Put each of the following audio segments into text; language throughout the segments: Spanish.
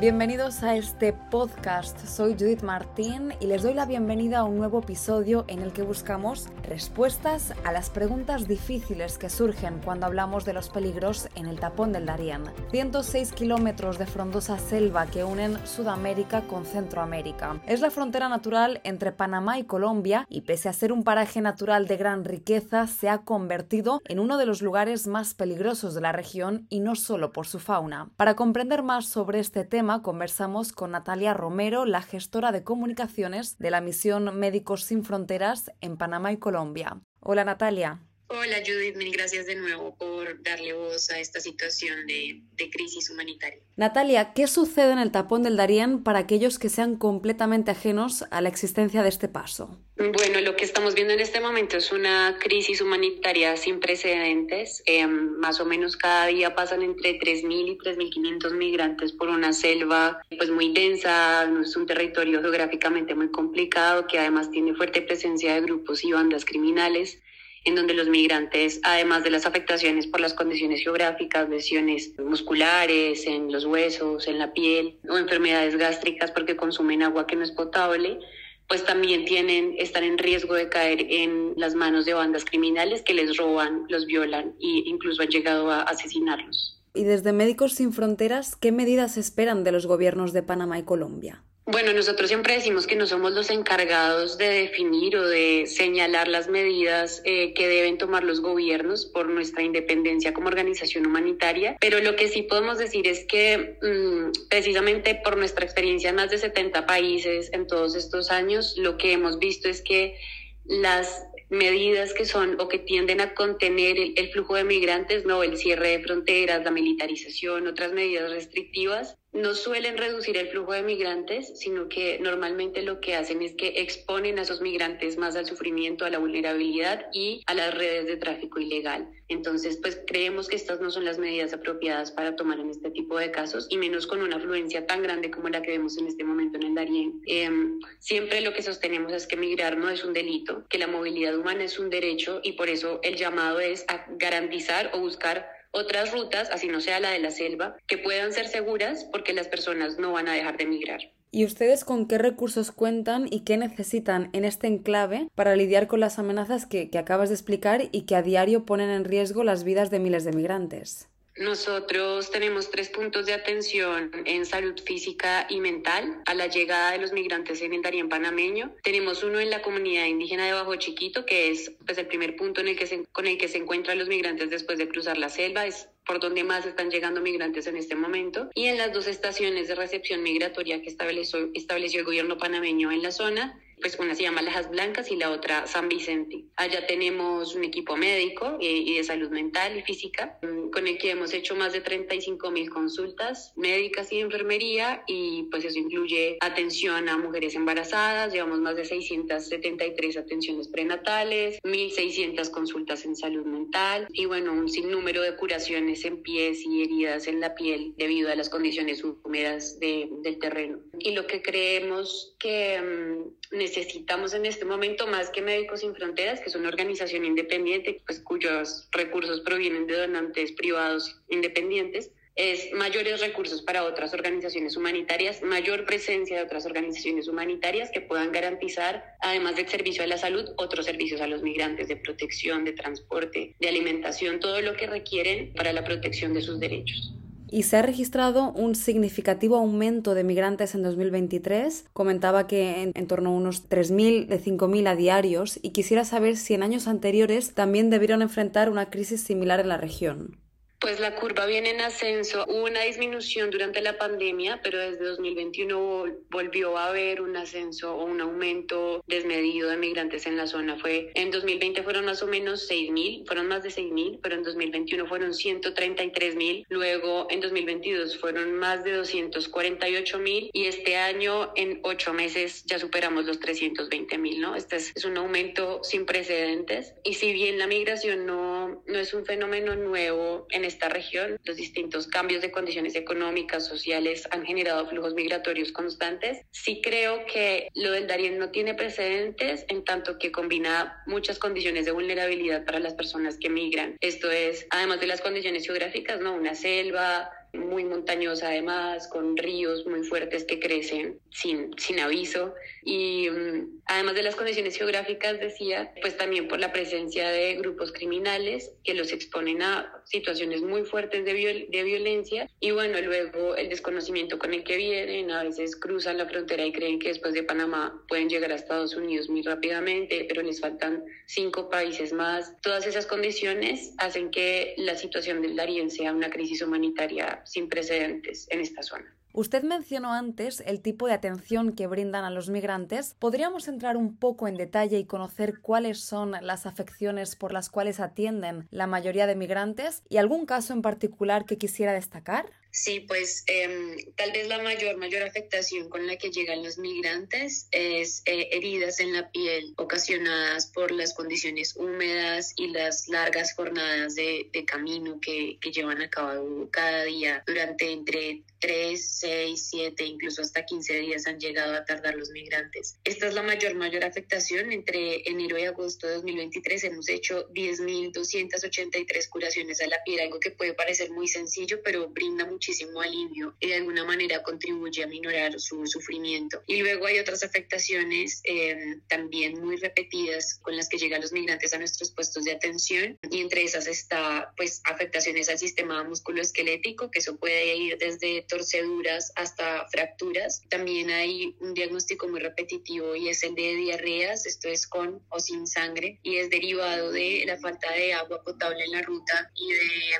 Bienvenidos a este podcast. Soy Judith Martín y les doy la bienvenida a un nuevo episodio en el que buscamos respuestas a las preguntas difíciles que surgen cuando hablamos de los peligros en el tapón del Darién. 106 kilómetros de frondosa selva que unen Sudamérica con Centroamérica. Es la frontera natural entre Panamá y Colombia y pese a ser un paraje natural de gran riqueza, se ha convertido en uno de los lugares más peligrosos de la región y no solo por su fauna. Para comprender más sobre este tema, conversamos con Natalia Romero, la gestora de comunicaciones de la misión Médicos Sin Fronteras en Panamá y Colombia. Hola Natalia. Hola Judith, mil gracias de nuevo por darle voz a esta situación de, de, crisis humanitaria. Natalia, ¿qué sucede en el tapón del Darién para aquellos que sean completamente ajenos a la existencia de este paso? Bueno, lo que estamos viendo en este momento es una crisis humanitaria sin precedentes. Eh, más o menos cada día pasan entre 3.000 y 3.500 migrantes por una selva pues muy densa, es un territorio geográficamente muy complicado que además tiene fuerte presencia de grupos y bandas criminales en donde los migrantes, además de las afectaciones por las condiciones geográficas, lesiones musculares, en los huesos, en la piel o enfermedades gástricas porque consumen agua que no es potable, pues también tienen, están en riesgo de caer en las manos de bandas criminales que les roban, los violan e incluso han llegado a asesinarlos. Y desde Médicos Sin Fronteras, ¿qué medidas esperan de los gobiernos de Panamá y Colombia? Bueno, nosotros siempre decimos que no somos los encargados de definir o de señalar las medidas eh, que deben tomar los gobiernos por nuestra independencia como organización humanitaria, pero lo que sí podemos decir es que mm, precisamente por nuestra experiencia en más de 70 países en todos estos años, lo que hemos visto es que las medidas que son o que tienden a contener el, el, flujo de migrantes, no el cierre de fronteras, la militarización, otras medidas restrictivas, no suelen reducir el flujo de migrantes, sino que normalmente lo que hacen es que exponen a esos migrantes más al sufrimiento, a la vulnerabilidad y a las redes de tráfico ilegal. Entonces, pues creemos que estas no son las medidas apropiadas para tomar en este tipo de casos y menos con una afluencia tan grande como la que vemos en este momento en el Darién. Eh, siempre lo que sostenemos es que migrar no es un delito, que la movilidad humana es un derecho y por eso el llamado es a garantizar o buscar otras rutas, así no sea la de la selva, que puedan ser seguras porque las personas no van a dejar de migrar. ¿Y ustedes con qué recursos cuentan y qué necesitan en este enclave para lidiar con las amenazas que, que acabas de explicar y que a diario ponen en riesgo las vidas de miles de migrantes? Nosotros tenemos tres puntos de atención en salud física y mental a la llegada de los migrantes en el Darién panameño. Tenemos uno en la comunidad indígena de Bajo Chiquito, que es pues, el primer punto en el que se, con el que se encuentran los migrantes después de cruzar la selva. Es por donde más están llegando migrantes en este momento. Y en las dos estaciones de recepción migratoria que estableció, estableció el gobierno panameño en la zona, pues una se llama Lajas Blancas y la otra San Vicente. Allá tenemos un equipo médico eh, y de salud mental y física mm, con el que hemos hecho más de 35 mil consultas médicas y de enfermería y pues eso incluye atención a mujeres embarazadas, llevamos más de 673 atenciones prenatales, 1.600 consultas en salud mental y bueno, un sinnúmero de curaciones en pies y heridas en la piel debido a las condiciones húmedas de, del terreno. Y lo que creemos que mm, necesitamos en este momento más que Médicos Sin Fronteras, que es una organización independiente, pues cuyos recursos provienen de donantes privados independientes, es mayores recursos para otras organizaciones humanitarias, mayor presencia de otras organizaciones humanitarias que puedan garantizar, además del servicio a la salud, otros servicios a los migrantes de protección, de transporte, de alimentación, todo lo que requieren para la protección de sus derechos y se ha registrado un significativo aumento de migrantes en 2023. Comentaba que en, torno a unos 3.000 de 5.000 a diarios y quisiera saber si en años anteriores también debieron enfrentar una crisis similar en la región. Pues la curva viene en ascenso. Hubo una disminución durante la pandemia, pero desde 2021 volvió a haber un ascenso o un aumento desmedido de migrantes en la zona. Fue en 2020 fueron más o menos 6.000, fueron más de 6.000, pero en 2021 fueron 133.000. Luego en 2022 fueron más de 248.000 y este año en ocho meses ya superamos los 320.000, ¿no? Este es, es, un aumento sin precedentes. Y si bien la migración no, no es un fenómeno nuevo en este esta región los distintos cambios de condiciones económicas, sociales han generado flujos migratorios constantes. Sí creo que lo del Darién no tiene precedentes en tanto que combina muchas condiciones de vulnerabilidad para las personas que migran. Esto es, además de las condiciones geográficas, ¿no? Una selva, muy montañosa además, con ríos muy fuertes que crecen sin, sin aviso. Y mm, además de las condiciones geográficas, decía, pues también por la presencia de grupos criminales que los exponen a situaciones muy fuertes de, de violencia. Y bueno, luego el desconocimiento con el que vienen, a veces cruzan la frontera y creen que después de Panamá pueden llegar a Estados Unidos muy rápidamente, pero les faltan cinco países más. Todas esas condiciones hacen que la situación del Darién sea una crisis humanitaria sin precedentes en esta zona. Usted mencionó antes el tipo de atención que brindan a los migrantes. ¿Podríamos entrar un poco en detalle y conocer cuáles son las afecciones por las cuales atienden la mayoría de migrantes y algún caso en particular que quisiera destacar? Sí, pues em, tal vez la mayor, mayor afectación con la que llegan los migrantes es eh, heridas en la piel ocasionadas por las condiciones húmedas y las largas jornadas de, de camino que, que, llevan a cabo cada día durante entre 3, 6, 7, incluso hasta 15 días han llegado a tardar los migrantes. Esta es la mayor, mayor afectación. Entre enero y agosto de 2023 hemos hecho 10.283 curaciones a la piel, algo que puede parecer muy sencillo, pero brinda mucho muchísimo alivio y de alguna manera contribuye a minorar su sufrimiento. Y luego hay otras afectaciones em, también muy repetidas con las que llegan los migrantes a nuestros puestos de atención y entre esas está pues afectaciones al sistema musculoesquelético, que eso puede ir desde torceduras hasta fracturas. También hay un diagnóstico muy repetitivo y es el de diarreas, esto es con o sin sangre y es derivado de la falta de agua potable en la ruta y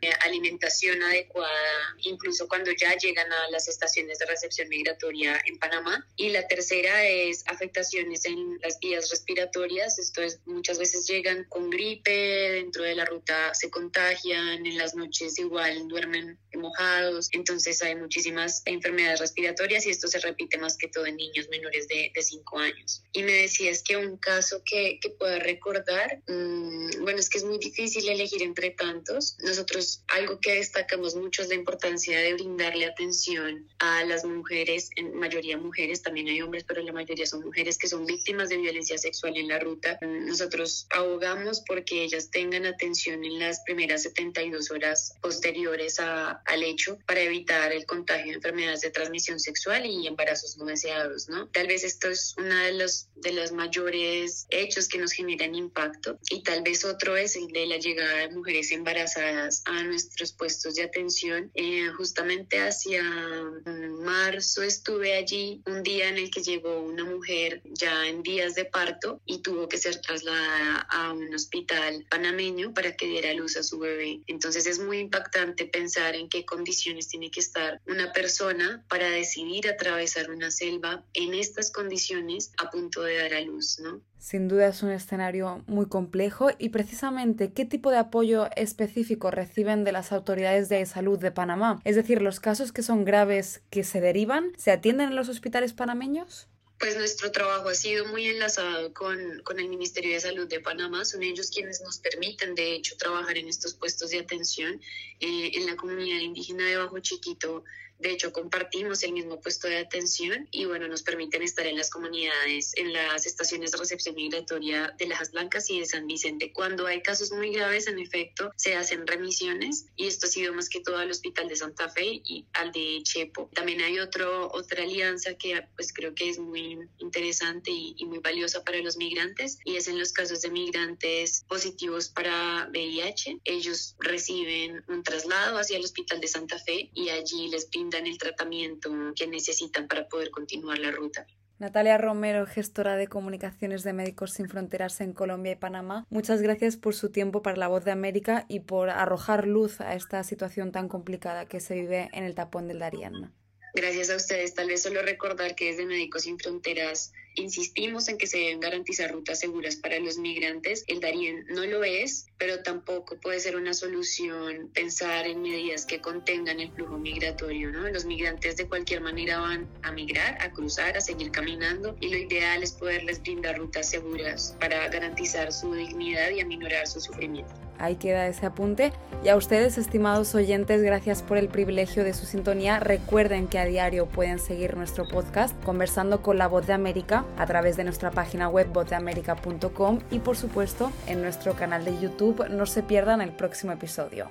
de alimentación adecuada, incluso cuando ya llegan a las estaciones de recepción migratoria en Panamá. Y la tercera es afectaciones en las vías respiratorias. Esto es, muchas veces llegan con gripe, dentro de la ruta se contagian, en las noches igual duermen mojados. Entonces hay muchísimas enfermedades respiratorias y esto se repite más que todo en niños menores de 5 años. Y me decías que un caso que, que pueda recordar, mmm, bueno, es que es muy difícil elegir entre tantos. Nosotros algo que destacamos mucho es la importancia de brindarle atención a las mujeres, en mayoría mujeres, también hay hombres, pero la mayoría son mujeres que son víctimas de violencia sexual en la ruta. Nosotros abogamos porque ellas tengan atención en las primeras 72 horas posteriores a, al hecho para evitar el contagio de enfermedades de transmisión sexual y embarazos no deseados, ¿no? Tal vez esto es uno de los, de los mayores hechos que nos generan impacto y tal vez otro es el de la llegada de mujeres embarazadas a nuestros puestos de atención eh, justamente hacia mm, marzo estuve allí un día en el que llegó una mujer ya en días de parto y tuvo que ser trasladada a un hospital panameño para que diera luz a su bebé. Entonces es muy impactante pensar en qué condiciones tiene que estar una persona para decidir atravesar una selva en estas condiciones a punto de dar a luz, ¿no? Sin duda es un escenario muy complejo y precisamente qué tipo de apoyo específico reciben de las autoridades de salud de Panamá. Es decir, los casos que son graves que se derivan, ¿se atienden en los hospitales panameños? Pues nuestro trabajo ha sido muy enlazado con, con, el Ministerio de Salud de Panamá. Son ellos quienes nos permiten, de hecho, trabajar en estos puestos de atención eh, en la comunidad indígena de Bajo Chiquito. De hecho, compartimos el mismo puesto de atención y bueno, nos permiten estar en las comunidades, en las estaciones de recepción migratoria de Lajas Blancas y de San Vicente. Cuando hay casos muy graves, en efecto, se hacen remisiones y esto ha sido más que todo al Hospital de Santa Fe y al de Chepo. También hay otro, otra alianza que pues creo que es muy interesante y, y muy valiosa para los migrantes y es en los casos de migrantes positivos para VIH. Ellos reciben un traslado hacia el Hospital de Santa Fe y allí les piden dan el tratamiento que necesitan para poder continuar la ruta. Natalia Romero, gestora de comunicaciones de Médicos Sin Fronteras en Colombia y Panamá, muchas gracias por su tiempo para La Voz de América y por arrojar luz a esta situación tan complicada que se vive en el tapón del Darién. Gracias a ustedes. Tal vez solo recordar que desde Médicos Sin Fronteras insistimos en que se deben garantizar rutas seguras para los migrantes. El Darién no lo es, pero tampoco puede ser una solución pensar en medidas que contengan el flujo migratorio. ¿no? Los migrantes de cualquier manera van a migrar, a cruzar, a seguir caminando y lo ideal es poderles brindar rutas seguras para garantizar su dignidad y aminorar su sufrimiento. Ahí queda ese apunte. Y a ustedes, estimados oyentes, gracias por el privilegio de su sintonía. Recuerden que a diario pueden seguir nuestro podcast conversando con la voz de América a través de nuestra página web vozdeamerica.com y por supuesto en nuestro canal de YouTube. No se pierdan el próximo episodio.